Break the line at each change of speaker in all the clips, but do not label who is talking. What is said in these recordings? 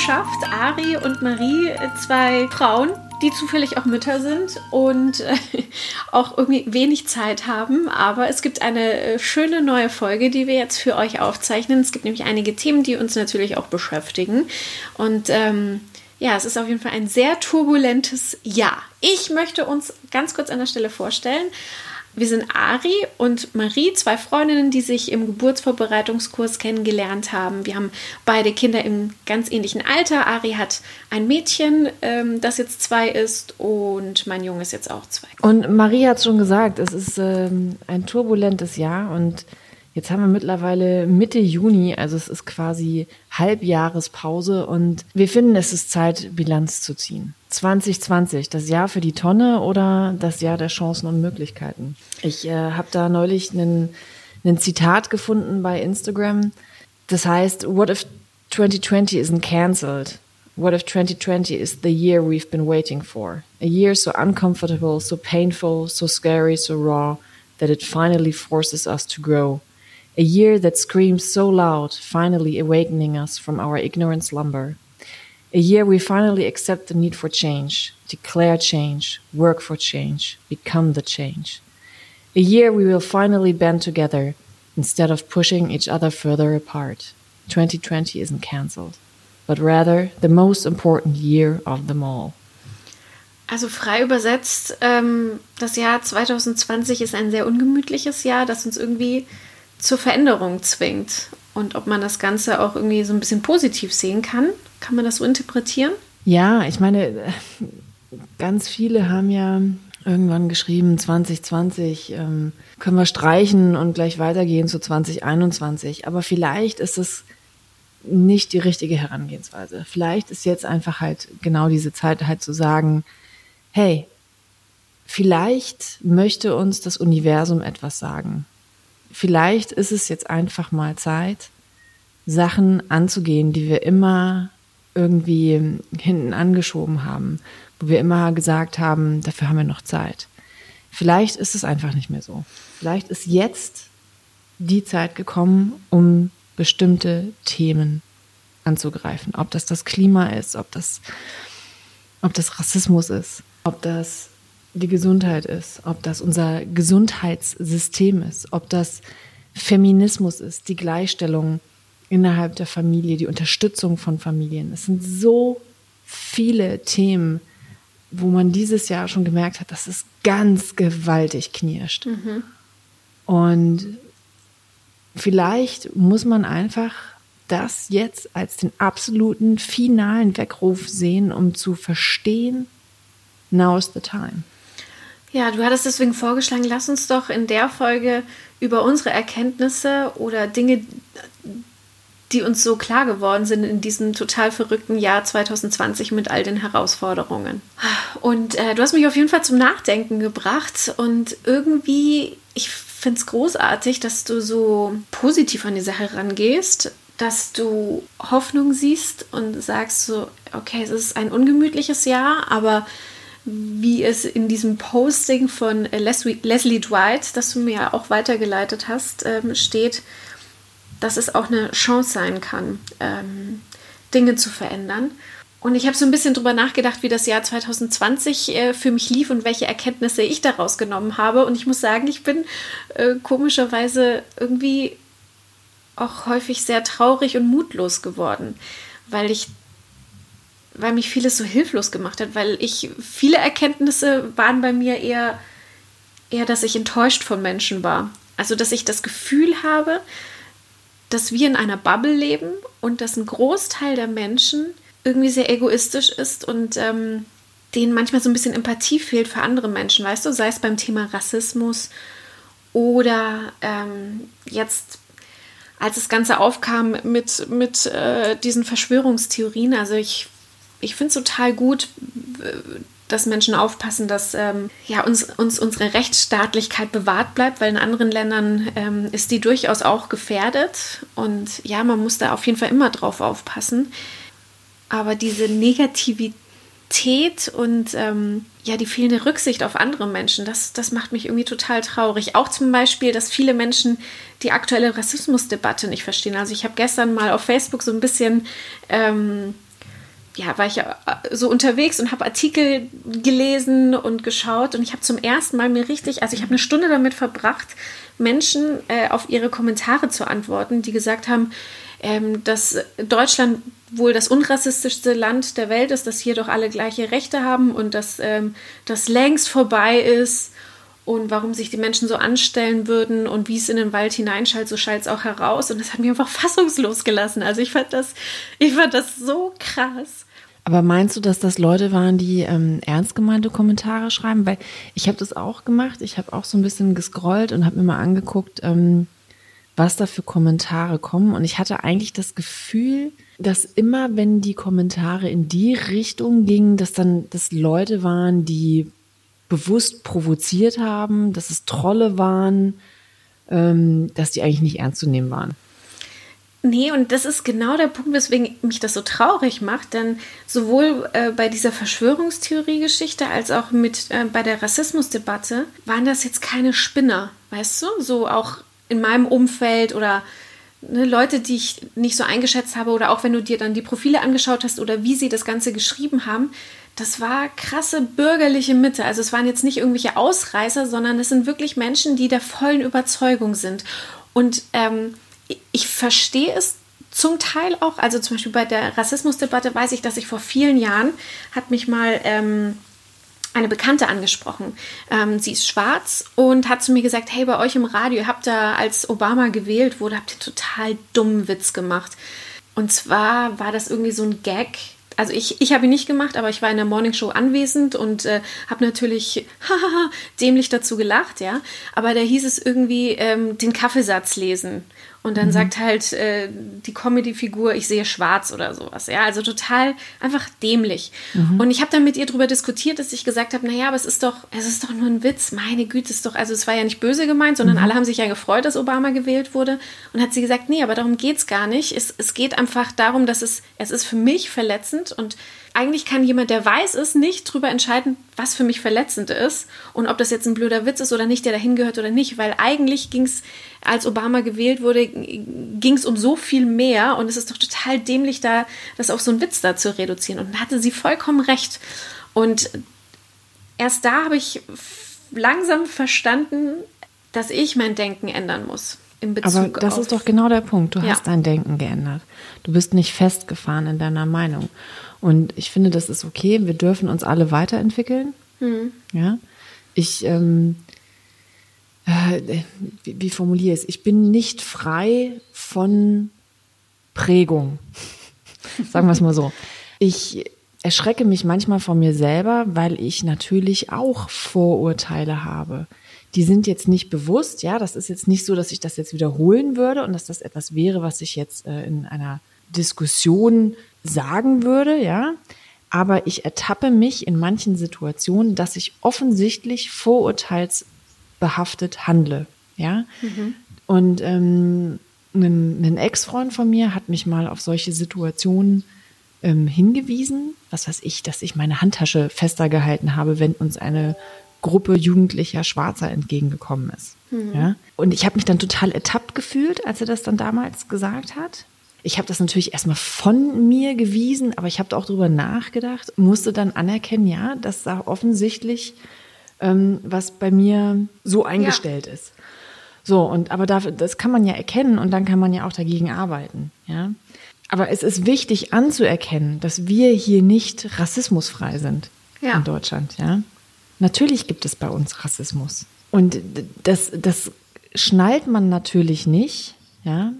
geschafft. Ari und Marie, zwei Frauen, die zufällig auch Mütter sind und äh, auch irgendwie wenig Zeit haben. Aber es gibt eine äh, schöne neue Folge, die wir jetzt für euch aufzeichnen. Es gibt nämlich einige Themen, die uns natürlich auch beschäftigen. Und ähm, ja, es ist auf jeden Fall ein sehr turbulentes Jahr. Ich möchte uns ganz kurz an der Stelle vorstellen. Wir sind Ari und Marie, zwei Freundinnen, die sich im Geburtsvorbereitungskurs kennengelernt haben. Wir haben beide Kinder im ganz ähnlichen Alter. Ari hat ein Mädchen, ähm, das jetzt zwei ist, und mein Junge ist jetzt auch zwei.
Und Marie hat schon gesagt, es ist ähm, ein turbulentes Jahr und Jetzt haben wir mittlerweile Mitte Juni, also es ist quasi Halbjahrespause und wir finden, es ist Zeit, Bilanz zu ziehen. 2020, das Jahr für die Tonne oder das Jahr der Chancen und Möglichkeiten. Ich äh, habe da neulich einen Zitat gefunden bei Instagram. Das heißt, what if 2020 isn't cancelled? What if 2020 is the year we've been waiting for? A year so uncomfortable, so painful, so scary, so raw, that it finally forces us to grow. A year that screams so loud, finally awakening us from our ignorant slumber. A year we finally accept the need for change, declare change, work for change, become the change. A year we will finally band together instead of pushing each other further apart. 2020 isn't cancelled, but rather the most important year of them all.
Also frei übersetzt, ähm, das Jahr 2020 ist ein sehr ungemütliches Jahr, das uns irgendwie zur Veränderung zwingt. Und ob man das Ganze auch irgendwie so ein bisschen positiv sehen kann, kann man das so interpretieren?
Ja, ich meine, ganz viele haben ja irgendwann geschrieben, 2020 ähm, können wir streichen und gleich weitergehen zu 2021. Aber vielleicht ist es nicht die richtige Herangehensweise. Vielleicht ist jetzt einfach halt genau diese Zeit halt zu sagen, hey, vielleicht möchte uns das Universum etwas sagen vielleicht ist es jetzt einfach mal Zeit, Sachen anzugehen, die wir immer irgendwie hinten angeschoben haben, wo wir immer gesagt haben, dafür haben wir noch Zeit. Vielleicht ist es einfach nicht mehr so. Vielleicht ist jetzt die Zeit gekommen, um bestimmte Themen anzugreifen. Ob das das Klima ist, ob das, ob das Rassismus ist, ob das die Gesundheit ist, ob das unser Gesundheitssystem ist, ob das Feminismus ist, die Gleichstellung innerhalb der Familie, die Unterstützung von Familien. Es sind so viele Themen, wo man dieses Jahr schon gemerkt hat, dass es ganz gewaltig knirscht. Mhm. Und vielleicht muss man einfach das jetzt als den absoluten finalen Weckruf sehen, um zu verstehen, now is the time.
Ja, du hattest deswegen vorgeschlagen, lass uns doch in der Folge über unsere Erkenntnisse oder Dinge, die uns so klar geworden sind in diesem total verrückten Jahr 2020 mit all den Herausforderungen. Und äh, du hast mich auf jeden Fall zum Nachdenken gebracht und irgendwie, ich finde es großartig, dass du so positiv an die Sache rangehst, dass du Hoffnung siehst und sagst so, okay, es ist ein ungemütliches Jahr, aber wie es in diesem Posting von Leslie, Dwight, das du mir ja auch weitergeleitet hast, ähm, steht, dass es auch eine Chance sein kann, ähm, Dinge zu verändern. Und ich habe so ein bisschen drüber nachgedacht, wie das Jahr 2020 äh, für mich lief und welche Erkenntnisse ich daraus genommen habe. Und ich muss sagen, ich bin äh, komischerweise irgendwie auch häufig sehr traurig und mutlos geworden, weil ich weil mich vieles so hilflos gemacht hat, weil ich viele Erkenntnisse waren bei mir eher, eher, dass ich enttäuscht von Menschen war. Also, dass ich das Gefühl habe, dass wir in einer Bubble leben und dass ein Großteil der Menschen irgendwie sehr egoistisch ist und ähm, denen manchmal so ein bisschen Empathie fehlt für andere Menschen, weißt du, sei es beim Thema Rassismus oder ähm, jetzt als das Ganze aufkam mit, mit äh, diesen Verschwörungstheorien, also ich ich finde es total gut, dass Menschen aufpassen, dass ähm, ja, uns, uns unsere Rechtsstaatlichkeit bewahrt bleibt, weil in anderen Ländern ähm, ist die durchaus auch gefährdet. Und ja, man muss da auf jeden Fall immer drauf aufpassen. Aber diese Negativität und ähm, ja, die fehlende Rücksicht auf andere Menschen, das, das macht mich irgendwie total traurig. Auch zum Beispiel, dass viele Menschen die aktuelle Rassismusdebatte nicht verstehen. Also ich habe gestern mal auf Facebook so ein bisschen, ähm, ja, war ich ja äh, so unterwegs und habe Artikel gelesen und geschaut und ich habe zum ersten Mal mir richtig, also ich habe eine Stunde damit verbracht, Menschen äh, auf ihre Kommentare zu antworten, die gesagt haben, ähm, dass Deutschland wohl das unrassistischste Land der Welt ist, dass hier doch alle gleiche Rechte haben und dass ähm, das längst vorbei ist und warum sich die Menschen so anstellen würden und wie es in den Wald hineinschallt, so schallt es auch heraus. Und das hat mich einfach fassungslos gelassen. Also ich fand das, ich fand das so krass.
Aber meinst du, dass das Leute waren, die ähm, ernst gemeinte Kommentare schreiben? Weil ich habe das auch gemacht. Ich habe auch so ein bisschen gescrollt und habe mir mal angeguckt, ähm, was da für Kommentare kommen. Und ich hatte eigentlich das Gefühl, dass immer, wenn die Kommentare in die Richtung gingen, dass dann das Leute waren, die bewusst provoziert haben, dass es Trolle waren, ähm, dass die eigentlich nicht ernst zu nehmen waren.
Nee, und das ist genau der Punkt, weswegen mich das so traurig macht, denn sowohl äh, bei dieser Verschwörungstheorie-Geschichte als auch mit äh, bei der Rassismusdebatte waren das jetzt keine Spinner, weißt du? So auch in meinem Umfeld oder ne, Leute, die ich nicht so eingeschätzt habe oder auch wenn du dir dann die Profile angeschaut hast oder wie sie das Ganze geschrieben haben, das war krasse bürgerliche Mitte. Also es waren jetzt nicht irgendwelche Ausreißer, sondern es sind wirklich Menschen, die der vollen Überzeugung sind. Und ähm, ich verstehe es zum Teil auch, also zum Beispiel bei der Rassismusdebatte weiß ich, dass ich vor vielen Jahren hat mich mal ähm, eine Bekannte angesprochen. Ähm, sie ist schwarz und hat zu mir gesagt, hey, bei euch im Radio, habt ihr, als Obama gewählt wurde, habt ihr total dummen Witz gemacht. Und zwar war das irgendwie so ein Gag, also ich, ich habe ihn nicht gemacht, aber ich war in der Morningshow anwesend und äh, habe natürlich dämlich dazu gelacht, ja. Aber da hieß es irgendwie ähm, den Kaffeesatz lesen. Und dann mhm. sagt halt äh, die Comedy-Figur, ich sehe schwarz oder sowas. Ja, also total einfach dämlich. Mhm. Und ich habe dann mit ihr darüber diskutiert, dass ich gesagt habe, naja, aber es ist doch, es ist doch nur ein Witz. Meine Güte, ist doch, also es war ja nicht böse gemeint, sondern mhm. alle haben sich ja gefreut, dass Obama gewählt wurde. Und hat sie gesagt, nee, aber darum geht es gar nicht. Es, es geht einfach darum, dass es, es ist für mich verletzend und eigentlich kann jemand, der weiß ist, nicht darüber entscheiden, was für mich verletzend ist und ob das jetzt ein blöder Witz ist oder nicht, der dahin gehört oder nicht, weil eigentlich ging es, als Obama gewählt wurde, ging es um so viel mehr und es ist doch total dämlich, da das auf so einen Witz da zu reduzieren. Und da hatte sie vollkommen recht. Und erst da habe ich langsam verstanden, dass ich mein Denken ändern muss.
In Bezug Aber das ist doch genau der Punkt. Du ja. hast dein Denken geändert. Du bist nicht festgefahren in deiner Meinung. Und ich finde, das ist okay. Wir dürfen uns alle weiterentwickeln. Mhm. Ja. Ich, ähm, äh, wie, wie formuliere ich es? Ich bin nicht frei von Prägung. Sagen wir es mal so. Ich erschrecke mich manchmal von mir selber, weil ich natürlich auch Vorurteile habe. Die sind jetzt nicht bewusst, ja, das ist jetzt nicht so, dass ich das jetzt wiederholen würde und dass das etwas wäre, was ich jetzt äh, in einer Diskussion sagen würde, ja. Aber ich ertappe mich in manchen Situationen, dass ich offensichtlich vorurteilsbehaftet handle, ja. Mhm. Und ähm, ein, ein Ex-Freund von mir hat mich mal auf solche Situationen ähm, hingewiesen, was weiß ich, dass ich meine Handtasche fester gehalten habe, wenn uns eine Gruppe jugendlicher Schwarzer entgegengekommen ist. Mhm. Ja? Und ich habe mich dann total ertappt gefühlt, als er das dann damals gesagt hat ich habe das natürlich erstmal von mir gewiesen, aber ich habe auch darüber nachgedacht, musste dann anerkennen, ja, dass da offensichtlich ähm, was bei mir so eingestellt ja. ist. So, und aber dafür, das kann man ja erkennen und dann kann man ja auch dagegen arbeiten, ja. Aber es ist wichtig anzuerkennen, dass wir hier nicht rassismusfrei sind ja. in Deutschland, ja. Natürlich gibt es bei uns Rassismus. Und das, das schnallt man natürlich nicht, ja,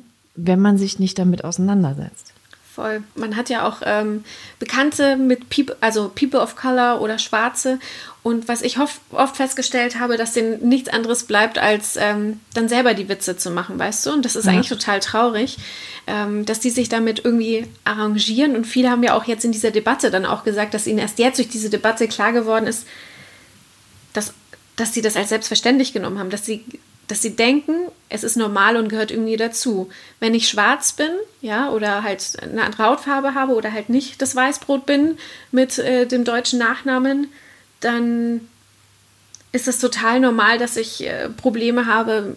wenn man sich nicht damit auseinandersetzt.
Voll. Man hat ja auch ähm, Bekannte mit People, also People of Color oder Schwarze. Und was ich oft, oft festgestellt habe, dass denen nichts anderes bleibt, als ähm, dann selber die Witze zu machen, weißt du? Und das ist ja. eigentlich total traurig, ähm, dass die sich damit irgendwie arrangieren. Und viele haben ja auch jetzt in dieser Debatte dann auch gesagt, dass ihnen erst jetzt durch diese Debatte klar geworden ist, dass, dass sie das als selbstverständlich genommen haben, dass sie, dass sie denken, es ist normal und gehört irgendwie dazu. Wenn ich schwarz bin, ja, oder halt eine andere Hautfarbe habe oder halt nicht das Weißbrot bin mit äh, dem deutschen Nachnamen, dann ist es total normal, dass ich äh, Probleme habe,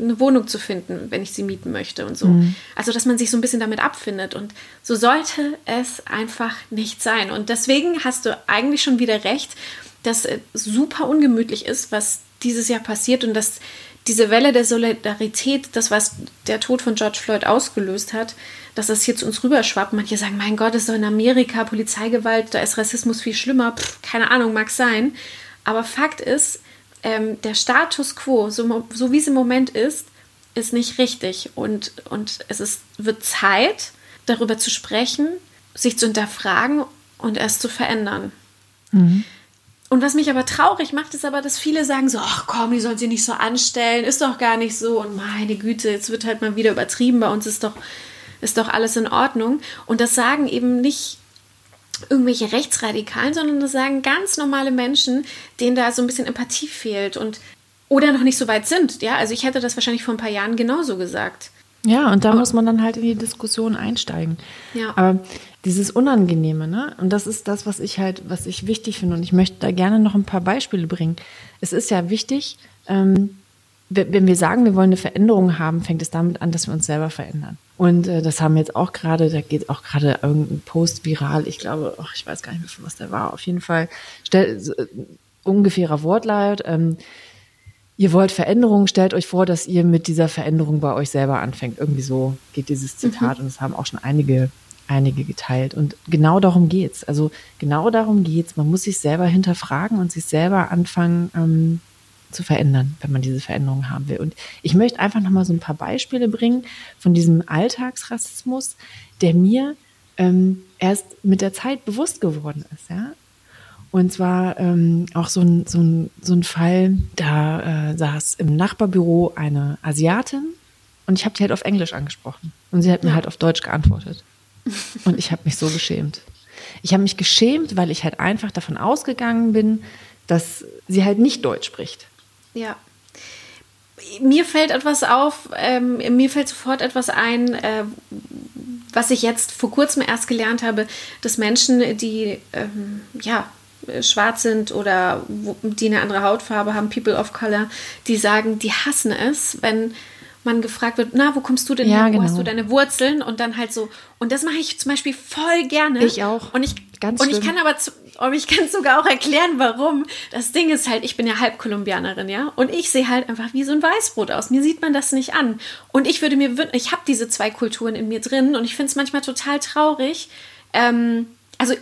eine Wohnung zu finden, wenn ich sie mieten möchte und so. Mhm. Also, dass man sich so ein bisschen damit abfindet. Und so sollte es einfach nicht sein. Und deswegen hast du eigentlich schon wieder recht, dass es super ungemütlich ist, was dieses Jahr passiert und dass diese Welle der Solidarität, das, was der Tod von George Floyd ausgelöst hat, dass das hier zu uns rüberschwappt. Manche sagen, mein Gott, ist doch in Amerika Polizeigewalt, da ist Rassismus viel schlimmer. Pff, keine Ahnung, mag sein. Aber Fakt ist, ähm, der Status quo, so, so wie es im Moment ist, ist nicht richtig. Und, und es ist, wird Zeit, darüber zu sprechen, sich zu hinterfragen und es zu verändern. Mhm. Und was mich aber traurig macht, ist aber, dass viele sagen so, ach komm, die sollen sie nicht so anstellen, ist doch gar nicht so und meine Güte, jetzt wird halt mal wieder übertrieben, bei uns ist doch, ist doch alles in Ordnung. Und das sagen eben nicht irgendwelche Rechtsradikalen, sondern das sagen ganz normale Menschen, denen da so ein bisschen Empathie fehlt und oder noch nicht so weit sind. Ja, also ich hätte das wahrscheinlich vor ein paar Jahren genauso gesagt.
Ja, und da muss man dann halt in die Diskussion einsteigen. Ja. Aber dieses Unangenehme, ne? Und das ist das, was ich halt, was ich wichtig finde. Und ich möchte da gerne noch ein paar Beispiele bringen. Es ist ja wichtig, ähm, wenn wir sagen, wir wollen eine Veränderung haben, fängt es damit an, dass wir uns selber verändern. Und äh, das haben jetzt auch gerade, da geht auch gerade irgendein Post viral. Ich glaube, ach, ich weiß gar nicht mehr, was der war. Auf jeden Fall stell, äh, ungefährer Wortlaut. Ähm, ihr wollt Veränderungen, stellt euch vor, dass ihr mit dieser Veränderung bei euch selber anfängt. Irgendwie so geht dieses Zitat mhm. und es haben auch schon einige einige geteilt. Und genau darum geht's. Also genau darum geht's. Man muss sich selber hinterfragen und sich selber anfangen, ähm, zu verändern, wenn man diese Veränderung haben will. Und ich möchte einfach noch mal so ein paar Beispiele bringen von diesem Alltagsrassismus, der mir ähm, erst mit der Zeit bewusst geworden ist. Ja? Und zwar ähm, auch so ein, so, ein, so ein Fall, da äh, saß im Nachbarbüro eine Asiatin und ich habe die halt auf Englisch angesprochen. Und sie hat mir halt auf Deutsch geantwortet. Und ich habe mich so geschämt. Ich habe mich geschämt, weil ich halt einfach davon ausgegangen bin, dass sie halt nicht Deutsch spricht.
Ja. Mir fällt etwas auf, ähm, mir fällt sofort etwas ein, äh, was ich jetzt vor kurzem erst gelernt habe, dass Menschen, die ähm, ja, schwarz sind oder die eine andere Hautfarbe haben, People of Color, die sagen, die hassen es, wenn man gefragt wird, na, wo kommst du denn ja, her? Wo genau. hast du deine Wurzeln? Und dann halt so, und das mache ich zum Beispiel voll gerne.
Ich auch.
Und ich, Ganz und ich kann aber zu, und ich kann sogar auch erklären, warum. Das Ding ist halt, ich bin ja halb Kolumbianerin, ja, und ich sehe halt einfach wie so ein Weißbrot aus. Mir sieht man das nicht an. Und ich würde mir wünschen, ich habe diese zwei Kulturen in mir drin und ich finde es manchmal total traurig. Ähm, also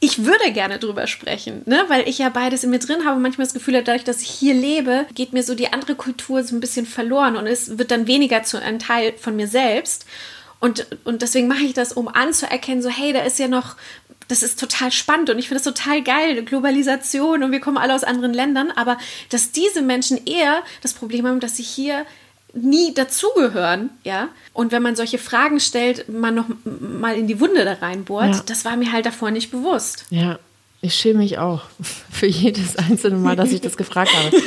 ich würde gerne drüber sprechen, ne? weil ich ja beides in mir drin habe. Manchmal das Gefühl, dadurch, dass ich hier lebe, geht mir so die andere Kultur so ein bisschen verloren und es wird dann weniger zu einem Teil von mir selbst. Und, und deswegen mache ich das, um anzuerkennen, so, hey, da ist ja noch, das ist total spannend und ich finde das total geil, Globalisation und wir kommen alle aus anderen Ländern, aber dass diese Menschen eher das Problem haben, dass sie hier nie dazugehören, ja. Und wenn man solche Fragen stellt, man noch mal in die Wunde da reinbohrt, ja. das war mir halt davor nicht bewusst.
Ja, ich schäme mich auch für jedes einzelne Mal, dass ich das gefragt habe.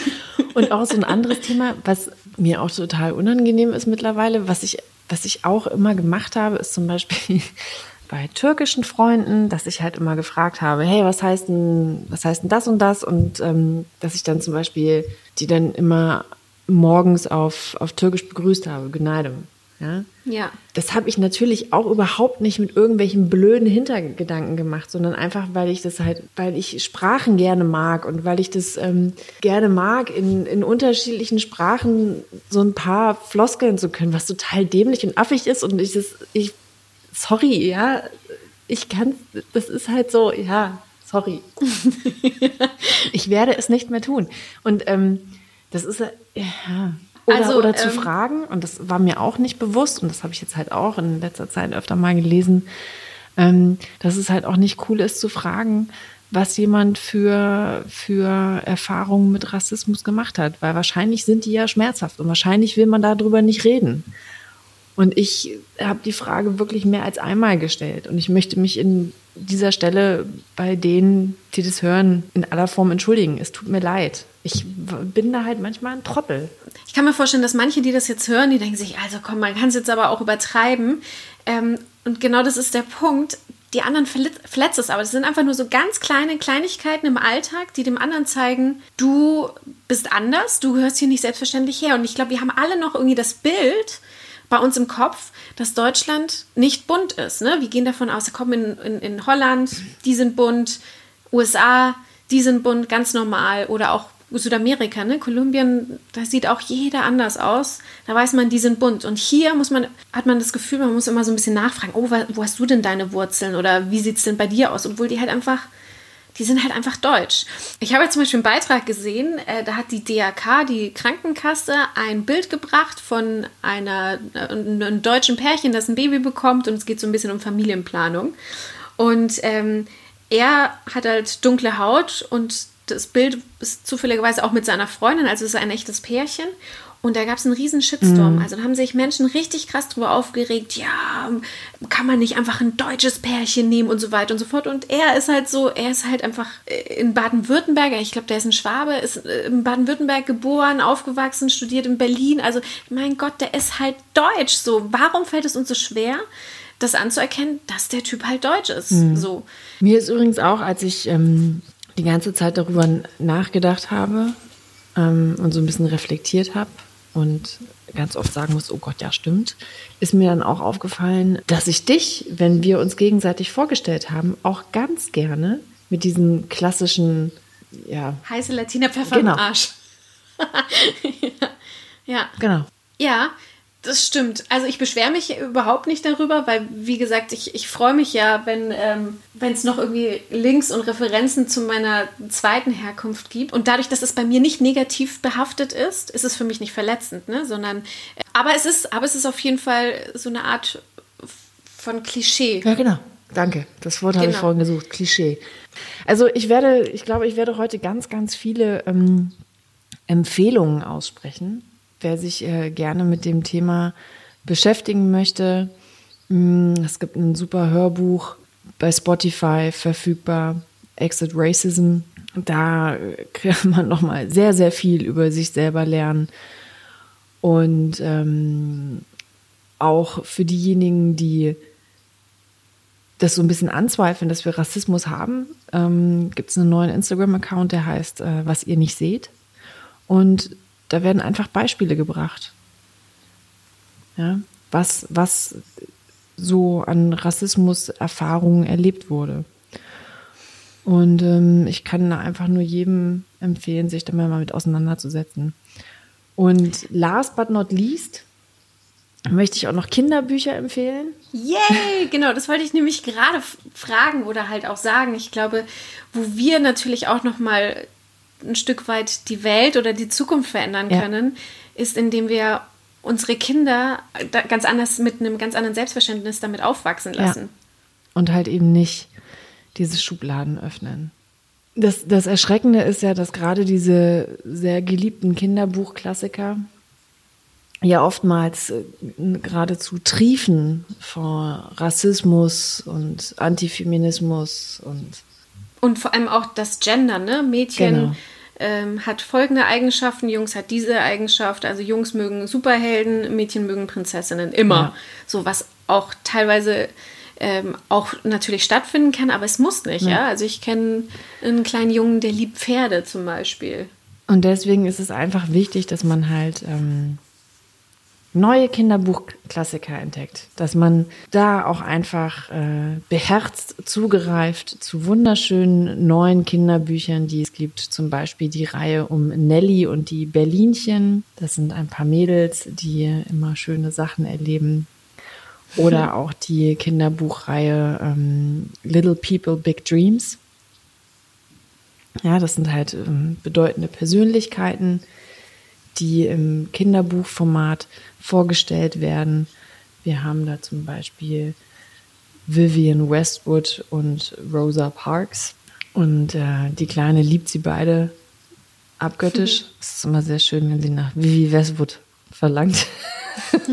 Und auch so ein anderes Thema, was mir auch total unangenehm ist mittlerweile, was ich, was ich auch immer gemacht habe, ist zum Beispiel bei türkischen Freunden, dass ich halt immer gefragt habe, hey, was heißt denn, was heißt denn das und das? Und ähm, dass ich dann zum Beispiel die dann immer morgens auf, auf Türkisch begrüßt habe, Gneidem. Ja?
ja.
Das habe ich natürlich auch überhaupt nicht mit irgendwelchen blöden Hintergedanken gemacht, sondern einfach, weil ich das halt, weil ich Sprachen gerne mag und weil ich das ähm, gerne mag, in, in unterschiedlichen Sprachen so ein paar Floskeln zu können, was total dämlich und affig ist und ich das, ich, sorry, ja, ich kann, das ist halt so, ja, sorry. ich werde es nicht mehr tun. Und ähm, das ist ja. Oder, also, oder zu ähm, fragen, und das war mir auch nicht bewusst, und das habe ich jetzt halt auch in letzter Zeit öfter mal gelesen, ähm, dass es halt auch nicht cool ist zu fragen, was jemand für, für Erfahrungen mit Rassismus gemacht hat. Weil wahrscheinlich sind die ja schmerzhaft und wahrscheinlich will man darüber nicht reden. Und ich habe die Frage wirklich mehr als einmal gestellt. Und ich möchte mich in dieser Stelle bei denen, die das hören, in aller Form entschuldigen. Es tut mir leid. Ich bin da halt manchmal ein Trottel.
Ich kann mir vorstellen, dass manche, die das jetzt hören, die denken sich, also komm, man kann es jetzt aber auch übertreiben. Ähm, und genau das ist der Punkt. Die anderen verletzt es aber. Das sind einfach nur so ganz kleine Kleinigkeiten im Alltag, die dem anderen zeigen, du bist anders, du gehörst hier nicht selbstverständlich her. Und ich glaube, wir haben alle noch irgendwie das Bild, bei uns im Kopf, dass Deutschland nicht bunt ist. Ne? Wir gehen davon aus, kommen in, in, in Holland, die sind bunt, USA, die sind bunt, ganz normal. Oder auch Südamerika, ne? Kolumbien, da sieht auch jeder anders aus. Da weiß man, die sind bunt. Und hier muss man, hat man das Gefühl, man muss immer so ein bisschen nachfragen, oh, wo hast du denn deine Wurzeln? Oder wie sieht es denn bei dir aus? Obwohl die halt einfach die sind halt einfach deutsch. Ich habe jetzt zum Beispiel einen Beitrag gesehen, äh, da hat die DAK, die Krankenkasse, ein Bild gebracht von einer, äh, einem deutschen Pärchen, das ein Baby bekommt und es geht so ein bisschen um Familienplanung. Und ähm, er hat halt dunkle Haut und das Bild ist zufälligerweise auch mit seiner Freundin, also es ist ein echtes Pärchen. Und da gab es einen riesen Shitstorm. Mhm. Also da haben sich Menschen richtig krass drüber aufgeregt, ja, kann man nicht einfach ein deutsches Pärchen nehmen und so weiter und so fort. Und er ist halt so, er ist halt einfach in Baden-Württemberg, ich glaube, der ist ein Schwabe, ist in Baden-Württemberg geboren, aufgewachsen, studiert in Berlin. Also mein Gott, der ist halt deutsch. So, warum fällt es uns so schwer? das anzuerkennen, dass der Typ halt deutsch ist. Mhm. So.
Mir ist übrigens auch, als ich ähm, die ganze Zeit darüber nachgedacht habe ähm, und so ein bisschen reflektiert habe, und ganz oft sagen muss, oh Gott, ja, stimmt, ist mir dann auch aufgefallen, dass ich dich, wenn wir uns gegenseitig vorgestellt haben, auch ganz gerne mit diesen klassischen, ja.
Heiße Latina Pfeffer genau. im Arsch. ja. ja.
Genau.
Ja, das stimmt. Also ich beschwere mich überhaupt nicht darüber, weil, wie gesagt, ich, ich freue mich ja, wenn ähm, es noch irgendwie Links und Referenzen zu meiner zweiten Herkunft gibt. Und dadurch, dass es bei mir nicht negativ behaftet ist, ist es für mich nicht verletzend, ne? Sondern, äh, aber es ist, aber es ist auf jeden Fall so eine Art von Klischee.
Ja, genau. Danke. Das Wort genau. habe ich vorhin gesucht. Klischee. Also ich werde, ich glaube, ich werde heute ganz, ganz viele ähm, Empfehlungen aussprechen wer sich äh, gerne mit dem Thema beschäftigen möchte. Mh, mm, es gibt ein super Hörbuch bei Spotify verfügbar, Exit Racism. Da äh, kann man nochmal sehr, sehr viel über sich selber lernen. Und ähm, auch für diejenigen, die das so ein bisschen anzweifeln, dass wir Rassismus haben, ähm, gibt es einen neuen Instagram-Account, der heißt äh, Was ihr nicht seht. Und da werden einfach Beispiele gebracht. Ja, was, was so an Rassismus-Erfahrungen erlebt wurde. Und ähm, ich kann da einfach nur jedem empfehlen, sich da mal mit auseinanderzusetzen. Und last but not least möchte ich auch noch Kinderbücher empfehlen.
Yay, genau, das wollte ich nämlich gerade fragen oder halt auch sagen. Ich glaube, wo wir natürlich auch noch mal ein Stück weit die Welt oder die Zukunft verändern können, ja. ist, indem wir unsere Kinder ganz anders mit einem ganz anderen Selbstverständnis damit aufwachsen lassen. Ja.
Und halt eben nicht diese Schubladen öffnen. Das, das Erschreckende ist ja, dass gerade diese sehr geliebten Kinderbuchklassiker ja oftmals äh, geradezu triefen vor Rassismus und Antifeminismus und
und vor allem auch das Gender, ne? Mädchen genau ähm, hat folgende Eigenschaften, Jungs hat diese Eigenschaft. Also Jungs mögen Superhelden, Mädchen mögen Prinzessinnen. Immer. Ja. So was auch teilweise ähm, auch natürlich stattfinden kann, aber es muss nicht. Ja. ja? Also ich kenne einen kleinen Jungen, der liebt Pferde zum Beispiel.
Und deswegen ist es einfach wichtig, dass man halt ähm, neue Kinderbuchklassiker entdeckt, dass man da auch einfach äh, beherzt zugreift zu wunderschönen neuen Kinderbüchern, die es gibt. Zum Beispiel die Reihe um Nelly und die Berlinchen. Das sind ein paar Mädels, die immer schöne Sachen erleben. Oder auch die Kinderbuchreihe ähm, Little People, Big Dreams. Ja, das sind halt ähm, bedeutende Persönlichkeiten, die im Kinderbuchformat vorgestellt werden. Wir haben da zum Beispiel Vivian Westwood und Rosa Parks. Und äh, die Kleine liebt sie beide abgöttisch. Es ist immer sehr schön, wenn sie nach Vivi Westwood verlangt.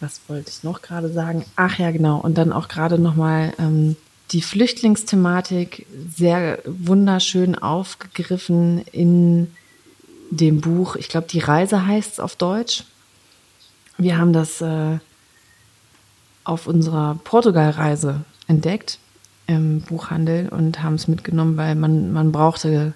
Was wollte ich noch gerade sagen? Ach ja, genau. Und dann auch gerade nochmal ähm, die Flüchtlingsthematik sehr wunderschön aufgegriffen in dem Buch. Ich glaube, die Reise heißt es auf Deutsch. Wir haben das äh, auf unserer Portugal-Reise entdeckt im Buchhandel und haben es mitgenommen, weil man, man brauchte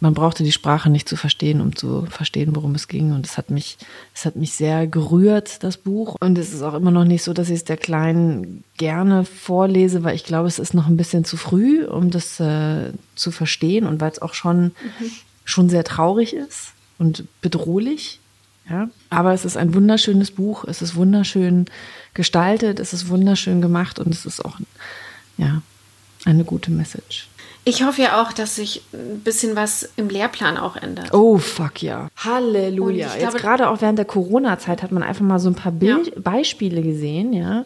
man brauchte die Sprache nicht zu verstehen, um zu verstehen, worum es ging. Und es hat mich, es hat mich sehr gerührt, das Buch. Und es ist auch immer noch nicht so, dass ich es der Kleinen gerne vorlese, weil ich glaube, es ist noch ein bisschen zu früh, um das äh, zu verstehen und weil es auch schon, mhm. schon sehr traurig ist und bedrohlich. Ja, aber es ist ein wunderschönes Buch. Es ist wunderschön gestaltet. Es ist wunderschön gemacht und es ist auch, ja, eine gute Message.
Ich hoffe ja auch, dass sich ein bisschen was im Lehrplan auch ändert.
Oh, fuck ja. Halleluja. Glaube, Jetzt gerade auch während der Corona-Zeit hat man einfach mal so ein paar Bild ja. Beispiele gesehen, ja,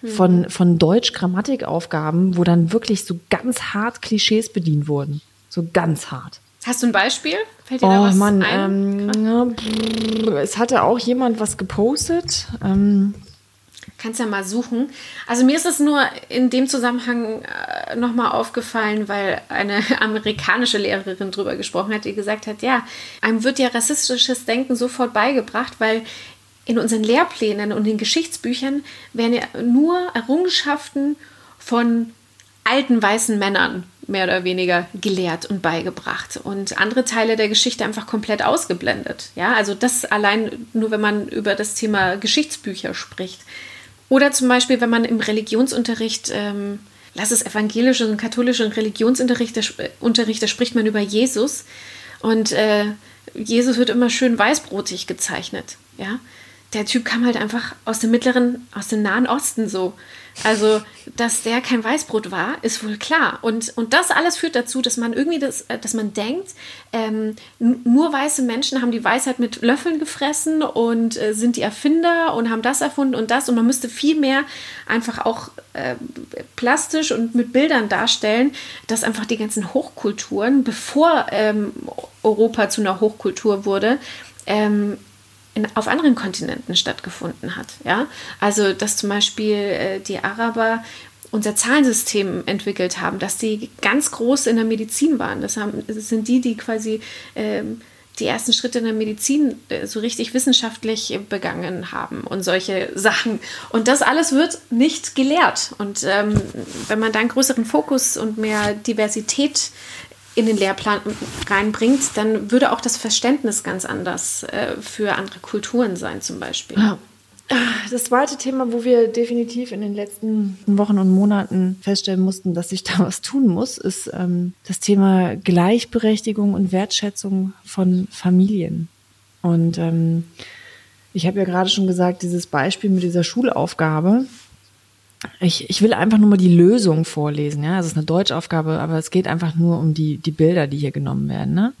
hm. von, von Deutsch-Grammatikaufgaben, wo dann wirklich so ganz hart Klischees bedient wurden. So ganz hart.
Hast du ein Beispiel?
Fällt dir oh, da was Mann, ein? Ähm, es hatte auch jemand was gepostet. Ähm,
Kannst ja mal suchen. Also mir ist es nur in dem Zusammenhang äh, nochmal aufgefallen, weil eine amerikanische Lehrerin drüber gesprochen hat, die gesagt hat, ja, einem wird ja rassistisches Denken sofort beigebracht, weil in unseren Lehrplänen und in Geschichtsbüchern werden ja nur Errungenschaften von alten weißen Männern mehr oder weniger gelehrt und beigebracht und andere Teile der Geschichte einfach komplett ausgeblendet. Ja, also das allein nur, wenn man über das Thema Geschichtsbücher spricht. Oder zum Beispiel, wenn man im Religionsunterricht, ähm, lass es evangelische und katholische Religionsunterricht, da, Unterricht, da spricht man über Jesus und äh, Jesus wird immer schön weißbrotig gezeichnet. Ja, der Typ kam halt einfach aus dem mittleren, aus dem Nahen Osten so. Also, dass der kein Weißbrot war, ist wohl klar. Und, und das alles führt dazu, dass man irgendwie das, äh, dass man denkt, ähm, nur weiße Menschen haben die Weisheit mit Löffeln gefressen und äh, sind die Erfinder und haben das erfunden und das. Und man müsste viel mehr einfach auch äh, plastisch und mit Bildern darstellen, dass einfach die ganzen Hochkulturen, bevor ähm, Europa zu einer Hochkultur wurde, ähm, in, auf anderen Kontinenten stattgefunden hat. Ja? Also, dass zum Beispiel äh, die Araber unser Zahlensystem entwickelt haben, dass die ganz groß in der Medizin waren. Das, haben, das sind die, die quasi ähm, die ersten Schritte in der Medizin äh, so richtig wissenschaftlich begangen haben und solche Sachen. Und das alles wird nicht gelehrt. Und ähm, wenn man da einen größeren Fokus und mehr Diversität in den Lehrplan reinbringt, dann würde auch das Verständnis ganz anders äh, für andere Kulturen sein, zum Beispiel. Ja.
Das zweite Thema, wo wir definitiv in den letzten Wochen und Monaten feststellen mussten, dass sich da was tun muss, ist ähm, das Thema Gleichberechtigung und Wertschätzung von Familien. Und ähm, ich habe ja gerade schon gesagt, dieses Beispiel mit dieser Schulaufgabe, ich, ich will einfach nur mal die Lösung vorlesen. Ja, es ist eine Deutschaufgabe, aber es geht einfach nur um die, die Bilder, die hier genommen werden. Ne?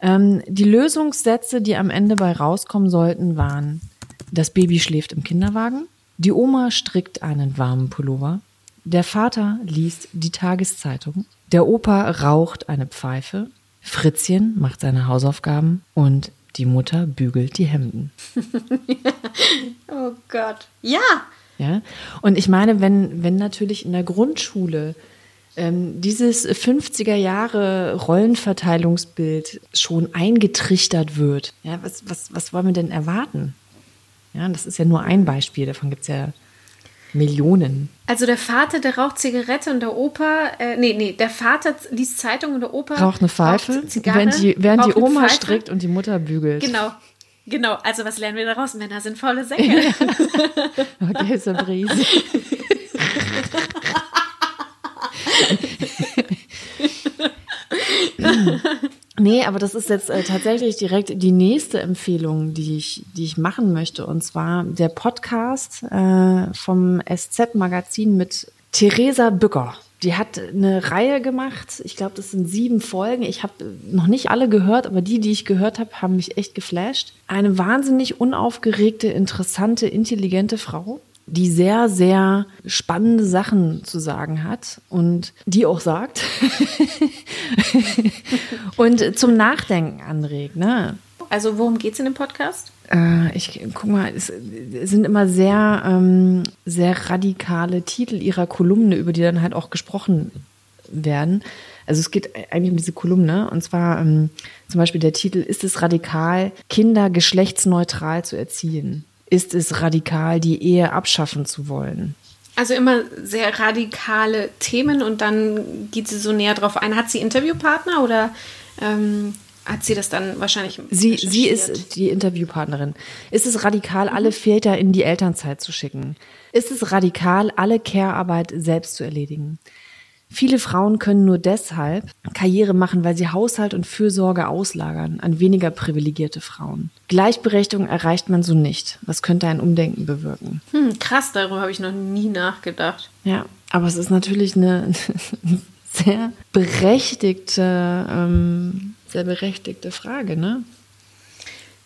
Ähm, die Lösungssätze, die am Ende bei rauskommen sollten, waren: Das Baby schläft im Kinderwagen, die Oma strickt einen warmen Pullover, der Vater liest die Tageszeitung, der Opa raucht eine Pfeife, Fritzchen macht seine Hausaufgaben und die Mutter bügelt die Hemden.
oh Gott. Ja,
ja? Und ich meine, wenn, wenn natürlich in der Grundschule ähm, dieses 50er Jahre Rollenverteilungsbild schon eingetrichtert wird, ja, was, was, was wollen wir denn erwarten? Ja, das ist ja nur ein Beispiel, davon gibt es ja Millionen.
Also der Vater, der raucht Zigarette und der Opa, äh, nee, nee, der Vater liest Zeitung und der Opa
raucht eine Pfeife, Zigarre, während die, während die Oma strickt und die Mutter bügelt.
Genau, Genau, also was lernen wir daraus? Männer sind faule Säcke. okay, so Brise.
Nee, aber das ist jetzt äh, tatsächlich direkt die nächste Empfehlung, die ich, die ich machen möchte. Und zwar der Podcast äh, vom SZ-Magazin mit Theresa Bücker. Die hat eine Reihe gemacht. Ich glaube, das sind sieben Folgen. Ich habe noch nicht alle gehört, aber die, die ich gehört habe, haben mich echt geflasht. Eine wahnsinnig unaufgeregte, interessante, intelligente Frau, die sehr, sehr spannende Sachen zu sagen hat und die auch sagt und zum Nachdenken anregt. Ne?
Also worum geht es in dem Podcast?
Äh, ich guck mal, es sind immer sehr, ähm, sehr radikale Titel ihrer Kolumne, über die dann halt auch gesprochen werden. Also es geht eigentlich um diese Kolumne und zwar ähm, zum Beispiel der Titel Ist es radikal, Kinder geschlechtsneutral zu erziehen? Ist es radikal, die Ehe abschaffen zu wollen?
Also immer sehr radikale Themen und dann geht sie so näher drauf ein. Hat sie Interviewpartner oder ähm, hat sie das dann wahrscheinlich
Sie, sie ist die Interviewpartnerin. Ist es radikal, mhm. alle Väter in die Elternzeit zu schicken? Ist es radikal, alle Care-Arbeit selbst zu erledigen? Viele Frauen können nur deshalb Karriere machen, weil sie Haushalt und Fürsorge auslagern an weniger privilegierte Frauen. Gleichberechtigung erreicht man so nicht. Was könnte ein Umdenken bewirken?
Hm, krass, darüber habe ich noch nie nachgedacht.
Ja, aber es ist natürlich eine sehr berechtigte, ähm, sehr berechtigte Frage, ne?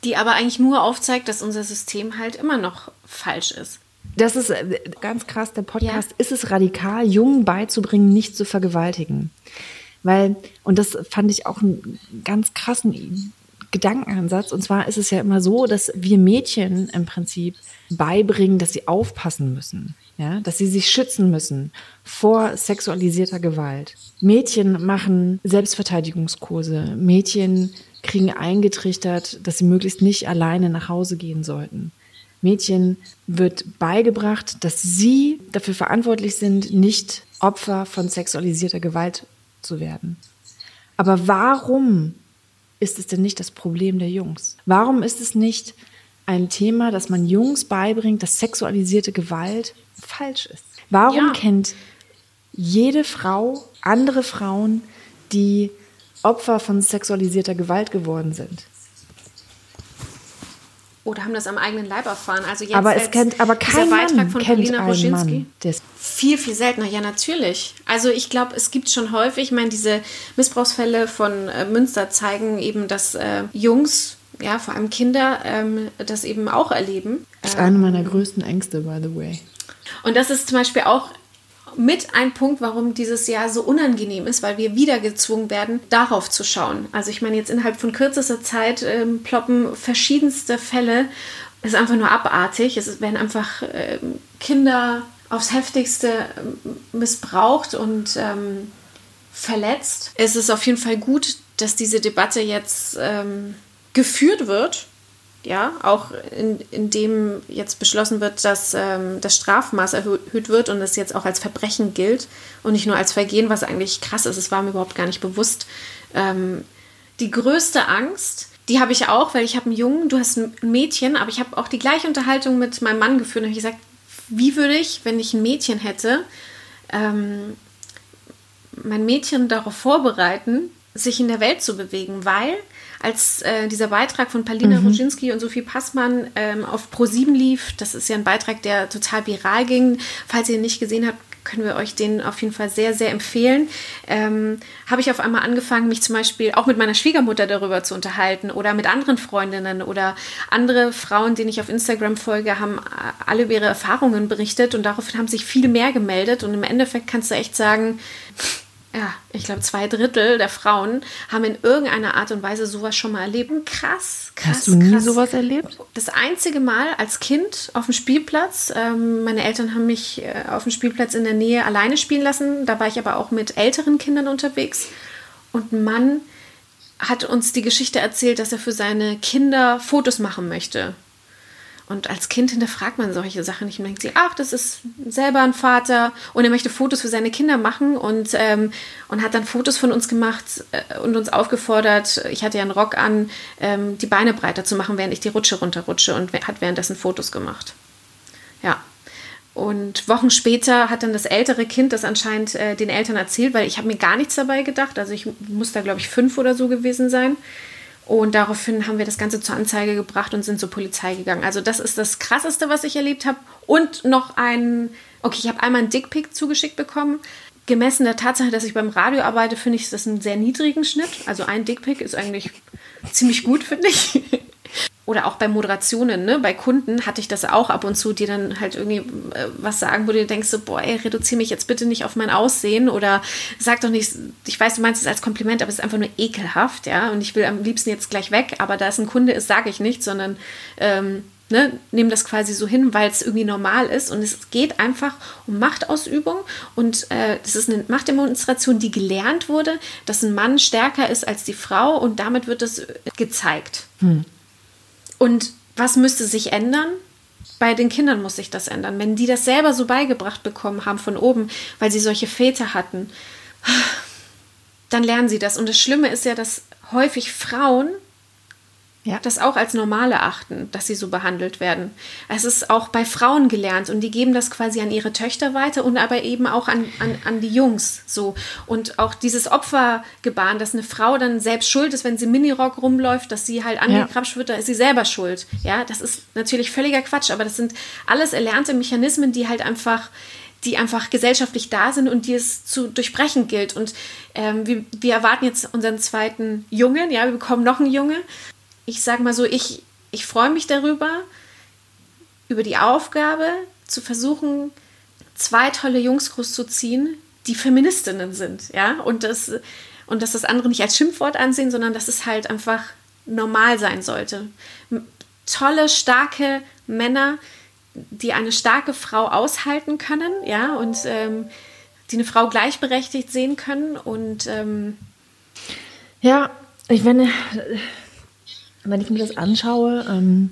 Die aber eigentlich nur aufzeigt, dass unser System halt immer noch falsch ist.
Das ist äh, ganz krass, der Podcast. Ja. Ist es radikal, Jungen beizubringen, nicht zu vergewaltigen? Weil, und das fand ich auch einen ganz krassen Gedankenansatz. Und zwar ist es ja immer so, dass wir Mädchen im Prinzip beibringen, dass sie aufpassen müssen. Ja, dass sie sich schützen müssen vor sexualisierter Gewalt. Mädchen machen Selbstverteidigungskurse. Mädchen kriegen eingetrichtert, dass sie möglichst nicht alleine nach Hause gehen sollten. Mädchen wird beigebracht, dass sie dafür verantwortlich sind, nicht Opfer von sexualisierter Gewalt zu werden. Aber warum ist es denn nicht das Problem der Jungs? Warum ist es nicht ein Thema, dass man Jungs beibringt, dass sexualisierte Gewalt falsch ist? Warum ja. kennt jede Frau andere Frauen, die Opfer von sexualisierter Gewalt geworden sind?
oder haben das am eigenen Leib erfahren. Also
jetzt aber es kennt aber kein Beitrag Mann
von kennt Paulina Roschinski. Viel, viel seltener, ja natürlich. Also ich glaube, es gibt schon häufig, ich meine, diese Missbrauchsfälle von äh, Münster zeigen eben, dass äh, Jungs, ja, vor allem Kinder, ähm, das eben auch erleben.
Das ist eine meiner größten Ängste, by the way.
Und das ist zum Beispiel auch mit ein Punkt, warum dieses Jahr so unangenehm ist, weil wir wieder gezwungen werden, darauf zu schauen. Also ich meine, jetzt innerhalb von kürzester Zeit ähm, ploppen verschiedenste Fälle. Es ist einfach nur abartig. Es werden einfach äh, Kinder aufs heftigste ähm, missbraucht und ähm, verletzt. Es ist auf jeden Fall gut, dass diese Debatte jetzt ähm, geführt wird ja, auch in, in dem jetzt beschlossen wird, dass ähm, das Strafmaß erhöht wird und es jetzt auch als Verbrechen gilt und nicht nur als Vergehen, was eigentlich krass ist, es war mir überhaupt gar nicht bewusst. Ähm, die größte Angst, die habe ich auch, weil ich habe einen Jungen, du hast ein Mädchen, aber ich habe auch die gleiche Unterhaltung mit meinem Mann geführt und habe gesagt, wie würde ich, wenn ich ein Mädchen hätte, ähm, mein Mädchen darauf vorbereiten, sich in der Welt zu bewegen, weil als äh, dieser Beitrag von Palina mhm. Roginski und Sophie Passmann ähm, auf Pro7 lief, das ist ja ein Beitrag, der total viral ging. Falls ihr ihn nicht gesehen habt, können wir euch den auf jeden Fall sehr, sehr empfehlen. Ähm, habe ich auf einmal angefangen, mich zum Beispiel auch mit meiner Schwiegermutter darüber zu unterhalten oder mit anderen Freundinnen oder andere Frauen, denen ich auf Instagram folge, haben alle über ihre Erfahrungen berichtet und daraufhin haben sich viel mehr gemeldet und im Endeffekt kannst du echt sagen, ja, ich glaube, zwei Drittel der Frauen haben in irgendeiner Art und Weise sowas schon mal erlebt. Krass, krass.
Hast du nie krass. sowas erlebt?
Das einzige Mal als Kind auf dem Spielplatz. Ähm, meine Eltern haben mich äh, auf dem Spielplatz in der Nähe alleine spielen lassen. Da war ich aber auch mit älteren Kindern unterwegs. Und ein Mann hat uns die Geschichte erzählt, dass er für seine Kinder Fotos machen möchte. Und als Kind hinterfragt man solche Sachen nicht und denkt sich, ach, das ist selber ein Vater und er möchte Fotos für seine Kinder machen und, ähm, und hat dann Fotos von uns gemacht äh, und uns aufgefordert, ich hatte ja einen Rock an, ähm, die Beine breiter zu machen, während ich die Rutsche runterrutsche und hat währenddessen Fotos gemacht. Ja. Und Wochen später hat dann das ältere Kind das anscheinend äh, den Eltern erzählt, weil ich habe mir gar nichts dabei gedacht. Also ich muss da, glaube ich, fünf oder so gewesen sein. Und daraufhin haben wir das Ganze zur Anzeige gebracht und sind zur Polizei gegangen. Also das ist das Krasseste, was ich erlebt habe. Und noch ein, okay, ich habe einmal einen Dickpick zugeschickt bekommen. Gemessen der Tatsache, dass ich beim Radio arbeite, finde ich das einen sehr niedrigen Schnitt. Also ein Dickpick ist eigentlich ziemlich gut, finde ich. Oder auch bei Moderationen, ne, bei Kunden hatte ich das auch ab und zu, die dann halt irgendwie äh, was sagen, wo du denkst, so, boah, ey, reduziere mich jetzt bitte nicht auf mein Aussehen oder sag doch nicht, ich weiß, du meinst es als Kompliment, aber es ist einfach nur ekelhaft, ja, und ich will am liebsten jetzt gleich weg, aber da es ein Kunde ist, sage ich nicht, sondern ähm, ne, nehmen das quasi so hin, weil es irgendwie normal ist und es geht einfach um Machtausübung und äh, das ist eine Machtdemonstration, die gelernt wurde, dass ein Mann stärker ist als die Frau und damit wird das gezeigt. Hm. Und was müsste sich ändern? Bei den Kindern muss sich das ändern. Wenn die das selber so beigebracht bekommen haben von oben, weil sie solche Väter hatten, dann lernen sie das. Und das Schlimme ist ja, dass häufig Frauen ja. das auch als normal erachten, dass sie so behandelt werden. Es ist auch bei Frauen gelernt und die geben das quasi an ihre Töchter weiter und aber eben auch an, an, an die Jungs so. Und auch dieses Opfergebaren, dass eine Frau dann selbst schuld ist, wenn sie Minirock rumläuft, dass sie halt angekrapscht wird, da ist sie selber schuld. Ja, das ist natürlich völliger Quatsch, aber das sind alles erlernte Mechanismen, die halt einfach die einfach gesellschaftlich da sind und die es zu durchbrechen gilt. Und ähm, wir, wir erwarten jetzt unseren zweiten Jungen, ja, wir bekommen noch einen Junge ich sage mal so, ich, ich freue mich darüber, über die Aufgabe zu versuchen, zwei tolle Jungs großzuziehen, die Feministinnen sind, ja, und das, und dass das andere nicht als Schimpfwort ansehen, sondern dass es halt einfach normal sein sollte. Tolle, starke Männer, die eine starke Frau aushalten können, ja, und ähm, die eine Frau gleichberechtigt sehen können und ähm,
ja, ich meine, wenn ich mir das anschaue, ähm,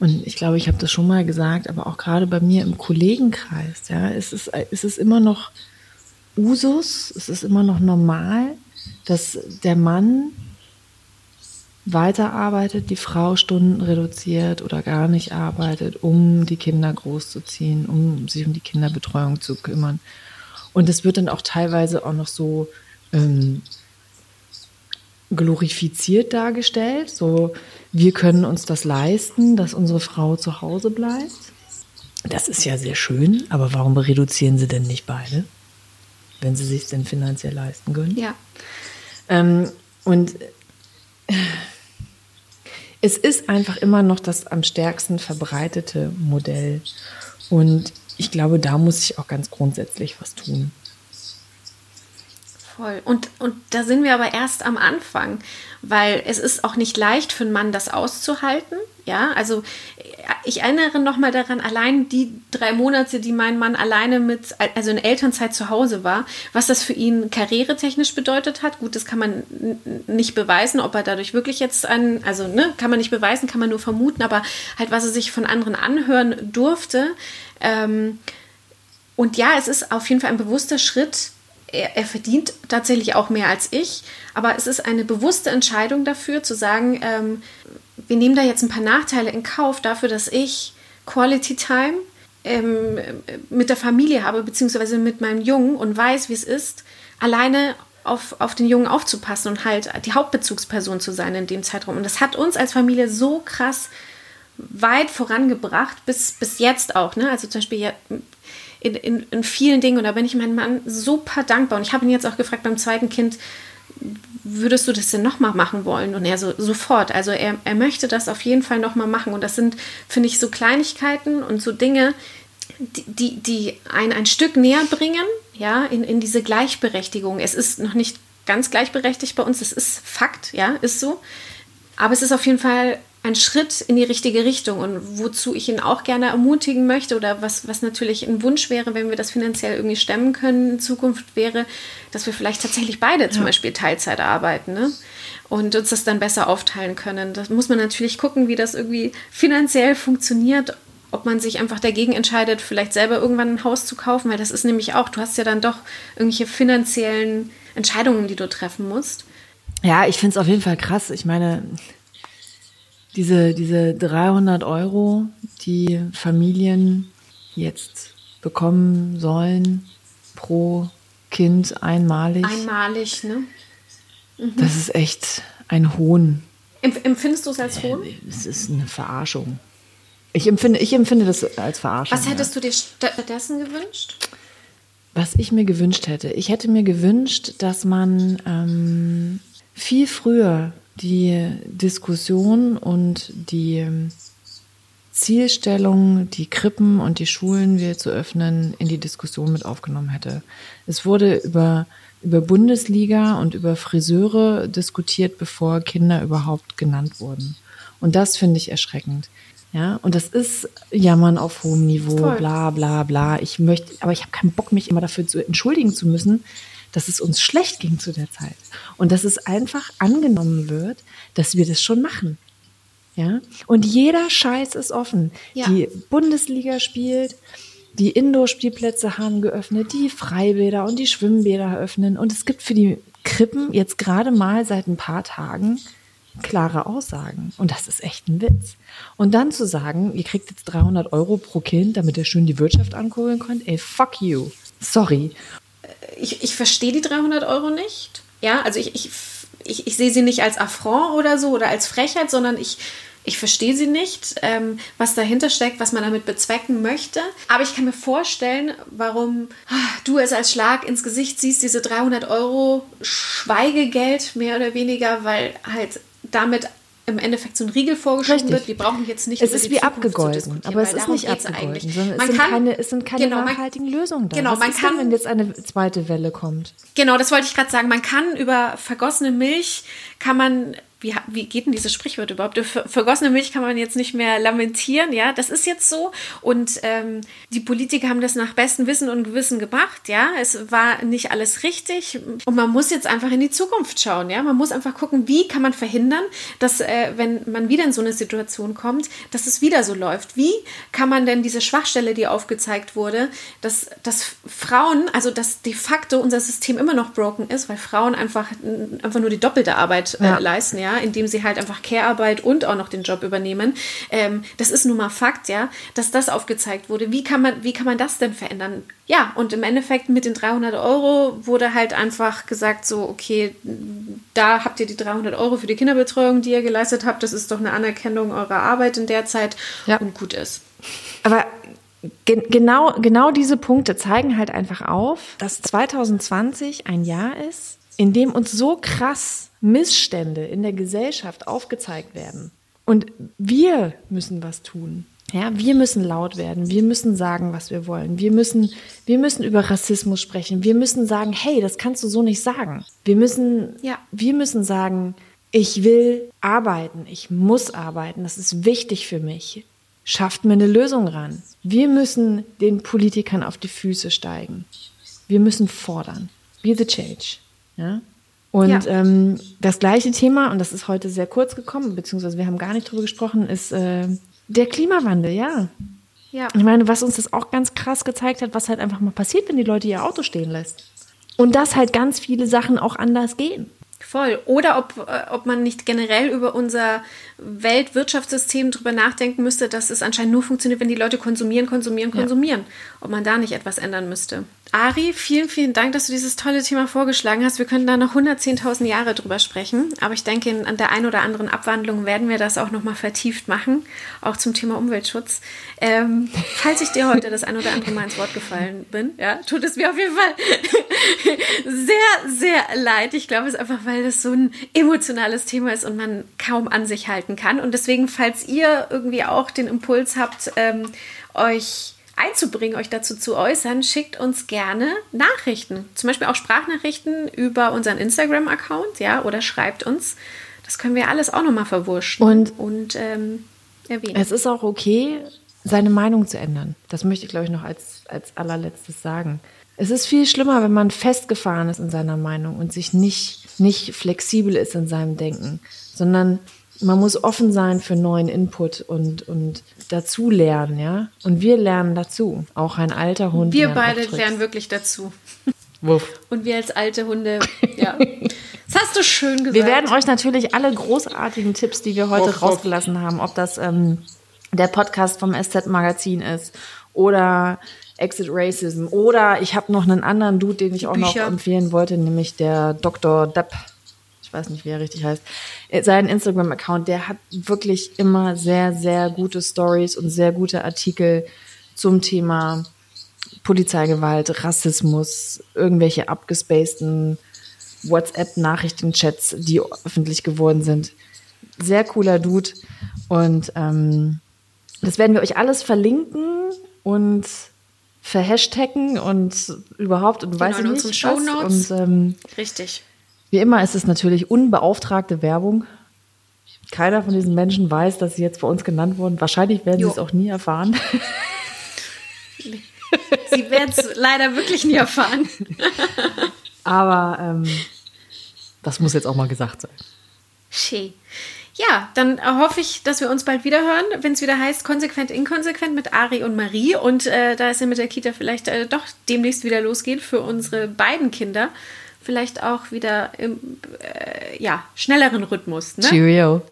und ich glaube, ich habe das schon mal gesagt, aber auch gerade bei mir im Kollegenkreis, ja, ist es, ist es immer noch Usus, es ist immer noch normal, dass der Mann weiterarbeitet, die Frau Stunden reduziert oder gar nicht arbeitet, um die Kinder großzuziehen, um sich um die Kinderbetreuung zu kümmern. Und es wird dann auch teilweise auch noch so ähm, glorifiziert dargestellt. So, wir können uns das leisten, dass unsere Frau zu Hause bleibt. Das ist ja sehr schön, aber warum reduzieren sie denn nicht beide, wenn sie sich denn finanziell leisten können?
Ja.
Ähm, und es ist einfach immer noch das am stärksten verbreitete Modell. Und ich glaube, da muss ich auch ganz grundsätzlich was tun.
Voll. Und, und da sind wir aber erst am Anfang, weil es ist auch nicht leicht für einen Mann, das auszuhalten. Ja, also ich erinnere noch mal daran, allein die drei Monate, die mein Mann alleine mit, also in Elternzeit zu Hause war, was das für ihn karrieretechnisch bedeutet hat. Gut, das kann man nicht beweisen, ob er dadurch wirklich jetzt an, also ne, kann man nicht beweisen, kann man nur vermuten, aber halt, was er sich von anderen anhören durfte. Ähm, und ja, es ist auf jeden Fall ein bewusster Schritt, er, er, verdient tatsächlich auch mehr als ich, aber es ist eine bewusste Entscheidung dafür zu sagen, ähm, wir nehmen da jetzt ein paar Nachteile in Kauf dafür, dass ich Quality Time ähm, mit der Familie habe, beziehungsweise mit meinem Jungen und weiß, wie es ist, alleine auf, auf den Jungen aufzupassen und halt die Hauptbezugsperson zu sein in dem Zeitraum. Und das hat uns als Familie so krass weit vorangebracht, bis, bis jetzt auch. Ne? Also zum Beispiel ja, in, in, in vielen Dingen. Und da bin ich meinem Mann super dankbar. Und ich habe ihn jetzt auch gefragt beim zweiten Kind, würdest du das denn nochmal machen wollen? Und er so, sofort. Also er, er möchte das auf jeden Fall nochmal machen. Und das sind, finde ich, so Kleinigkeiten und so Dinge, die, die, die einen ein Stück näher bringen, ja, in, in diese Gleichberechtigung. Es ist noch nicht ganz gleichberechtigt bei uns, das ist Fakt, ja, ist so. Aber es ist auf jeden Fall ein Schritt in die richtige Richtung und wozu ich ihn auch gerne ermutigen möchte oder was, was natürlich ein Wunsch wäre, wenn wir das finanziell irgendwie stemmen können in Zukunft, wäre, dass wir vielleicht tatsächlich beide zum Beispiel Teilzeit arbeiten ne? und uns das dann besser aufteilen können. Das muss man natürlich gucken, wie das irgendwie finanziell funktioniert, ob man sich einfach dagegen entscheidet, vielleicht selber irgendwann ein Haus zu kaufen, weil das ist nämlich auch, du hast ja dann doch irgendwelche finanziellen Entscheidungen, die du treffen musst.
Ja, ich finde es auf jeden Fall krass. Ich meine, diese, diese 300 Euro, die Familien jetzt bekommen sollen pro Kind einmalig.
Einmalig, ne?
Mhm. Das ist echt ein Hohn.
Empfindest du es als Hohn?
Es ist eine Verarschung. Ich empfinde, ich empfinde das als Verarschung.
Was hättest ja. du dir stattdessen gewünscht?
Was ich mir gewünscht hätte. Ich hätte mir gewünscht, dass man ähm, viel früher die Diskussion und die Zielstellung, die Krippen und die Schulen wieder zu öffnen, in die Diskussion mit aufgenommen hätte. Es wurde über, über Bundesliga und über Friseure diskutiert, bevor Kinder überhaupt genannt wurden. Und das finde ich erschreckend. Ja, und das ist Jammern auf hohem Niveau, Voll. bla bla bla. Ich möchte, aber ich habe keinen Bock, mich immer dafür zu entschuldigen zu müssen, dass es uns schlecht ging zu der Zeit. Und dass es einfach angenommen wird, dass wir das schon machen. Ja? Und jeder Scheiß ist offen. Ja. Die Bundesliga spielt, die Indoor-Spielplätze haben geöffnet, die Freibäder und die Schwimmbäder öffnen. Und es gibt für die Krippen jetzt gerade mal seit ein paar Tagen klare Aussagen. Und das ist echt ein Witz. Und dann zu sagen, ihr kriegt jetzt 300 Euro pro Kind, damit ihr schön die Wirtschaft ankurbeln könnt, ey, fuck you. Sorry.
Ich, ich verstehe die 300 Euro nicht. Ja, also ich, ich, ich, ich sehe sie nicht als Affront oder so oder als Frechheit, sondern ich ich verstehe sie nicht, ähm, was dahinter steckt, was man damit bezwecken möchte. Aber ich kann mir vorstellen, warum ah, du es als Schlag ins Gesicht siehst, diese 300 Euro Schweigegeld mehr oder weniger, weil halt damit im Endeffekt so ein Riegel vorgeschoben Richtig. wird. Wir brauchen jetzt nicht
Es ist wie abgegolten, aber es ist nicht abgegolten, sondern es sind, kann, keine, es sind keine genau, nachhaltigen man, Lösungen da.
Genau,
Was
man kann,
denn, wenn jetzt eine zweite Welle kommt?
Genau, das wollte ich gerade sagen. Man kann über vergossene Milch, kann man wie, wie geht denn dieses Sprichwort überhaupt? Für vergossene Milch kann man jetzt nicht mehr lamentieren, ja, das ist jetzt so. Und ähm, die Politiker haben das nach bestem Wissen und Gewissen gemacht, ja. Es war nicht alles richtig und man muss jetzt einfach in die Zukunft schauen, ja. Man muss einfach gucken, wie kann man verhindern, dass, äh, wenn man wieder in so eine Situation kommt, dass es wieder so läuft. Wie kann man denn diese Schwachstelle, die aufgezeigt wurde, dass, dass Frauen, also dass de facto unser System immer noch broken ist, weil Frauen einfach, einfach nur die doppelte Arbeit äh, ja. leisten, ja indem sie halt einfach Care-Arbeit und auch noch den Job übernehmen. Ähm, das ist nun mal Fakt, ja, dass das aufgezeigt wurde. Wie kann man, wie kann man das denn verändern? Ja, und im Endeffekt mit den 300 Euro wurde halt einfach gesagt, so, okay, da habt ihr die 300 Euro für die Kinderbetreuung, die ihr geleistet habt. Das ist doch eine Anerkennung eurer Arbeit in der Zeit ja. und gut ist.
Aber genau, genau diese Punkte zeigen halt einfach auf, dass 2020 ein Jahr ist, in dem uns so krass Missstände in der Gesellschaft aufgezeigt werden. Und wir müssen was tun. Ja, wir müssen laut werden. Wir müssen sagen, was wir wollen. Wir müssen, wir müssen über Rassismus sprechen. Wir müssen sagen, hey, das kannst du so nicht sagen. Wir müssen, ja. wir müssen sagen, ich will arbeiten. Ich muss arbeiten. Das ist wichtig für mich. Schafft mir eine Lösung ran. Wir müssen den Politikern auf die Füße steigen. Wir müssen fordern. Be the change. Ja? Und ja. ähm, das gleiche Thema, und das ist heute sehr kurz gekommen, beziehungsweise wir haben gar nicht drüber gesprochen, ist äh, der Klimawandel, ja. Ja. Ich meine, was uns das auch ganz krass gezeigt hat, was halt einfach mal passiert, wenn die Leute ihr Auto stehen lässt. Und dass halt ganz viele Sachen auch anders gehen.
Voll. Oder ob, äh, ob man nicht generell über unser Weltwirtschaftssystem drüber nachdenken müsste, dass es anscheinend nur funktioniert, wenn die Leute konsumieren, konsumieren, konsumieren. Ja. Ob man da nicht etwas ändern müsste. Ari, vielen, vielen Dank, dass du dieses tolle Thema vorgeschlagen hast. Wir können da noch 110.000 Jahre drüber sprechen. Aber ich denke, an der einen oder anderen Abwandlung werden wir das auch nochmal vertieft machen, auch zum Thema Umweltschutz. Ähm, falls ich dir heute das ein oder andere Mal ins Wort gefallen bin, ja, tut es mir auf jeden Fall sehr, sehr leid. Ich glaube, es einfach, weil das so ein emotionales Thema ist und man kaum an sich halten kann. Und deswegen, falls ihr irgendwie auch den Impuls habt, ähm, euch einzubringen, euch dazu zu äußern, schickt uns gerne Nachrichten. Zum Beispiel auch Sprachnachrichten über unseren Instagram-Account, ja, oder schreibt uns. Das können wir alles auch nochmal verwurschen
und, und ähm, erwähnen. Es ist auch okay, seine Meinung zu ändern. Das möchte ich, glaube ich, noch als, als allerletztes sagen. Es ist viel schlimmer, wenn man festgefahren ist in seiner Meinung und sich nicht, nicht flexibel ist in seinem Denken, sondern man muss offen sein für neuen Input und, und dazu lernen, ja. Und wir lernen dazu. Auch ein alter Hund.
Wir beide lernen wirklich dazu. Wuff. Und wir als alte Hunde, ja. Das hast du schön gesagt.
Wir werden euch natürlich alle großartigen Tipps, die wir heute wuff, rausgelassen wuff. haben, ob das ähm, der Podcast vom SZ-Magazin ist oder Exit Racism oder ich habe noch einen anderen Dude, den ich auch Bücher. noch empfehlen wollte, nämlich der Dr. Depp weiß nicht, wie er richtig heißt, äh, seinen Instagram-Account, der hat wirklich immer sehr, sehr gute Stories und sehr gute Artikel zum Thema Polizeigewalt, Rassismus, irgendwelche abgespaceden WhatsApp-Nachrichtenchats, die öffentlich geworden sind. Sehr cooler Dude. Und ähm, das werden wir euch alles verlinken und verhashtaggen und überhaupt und genau, weiß ich nicht was. Show Notes. Und, ähm,
Richtig.
Wie immer ist es natürlich unbeauftragte Werbung. Keiner von diesen Menschen weiß, dass sie jetzt bei uns genannt wurden. Wahrscheinlich werden jo. sie es auch nie erfahren.
Sie werden es leider wirklich nie erfahren.
Aber ähm, das muss jetzt auch mal gesagt sein.
Schön. Ja, dann hoffe ich, dass wir uns bald wieder hören, wenn es wieder heißt Konsequent Inkonsequent mit Ari und Marie. Und äh, da es ja mit der Kita vielleicht äh, doch demnächst wieder losgeht für unsere beiden Kinder, vielleicht auch wieder im äh, ja, schnelleren Rhythmus. Ne?
Cheerio.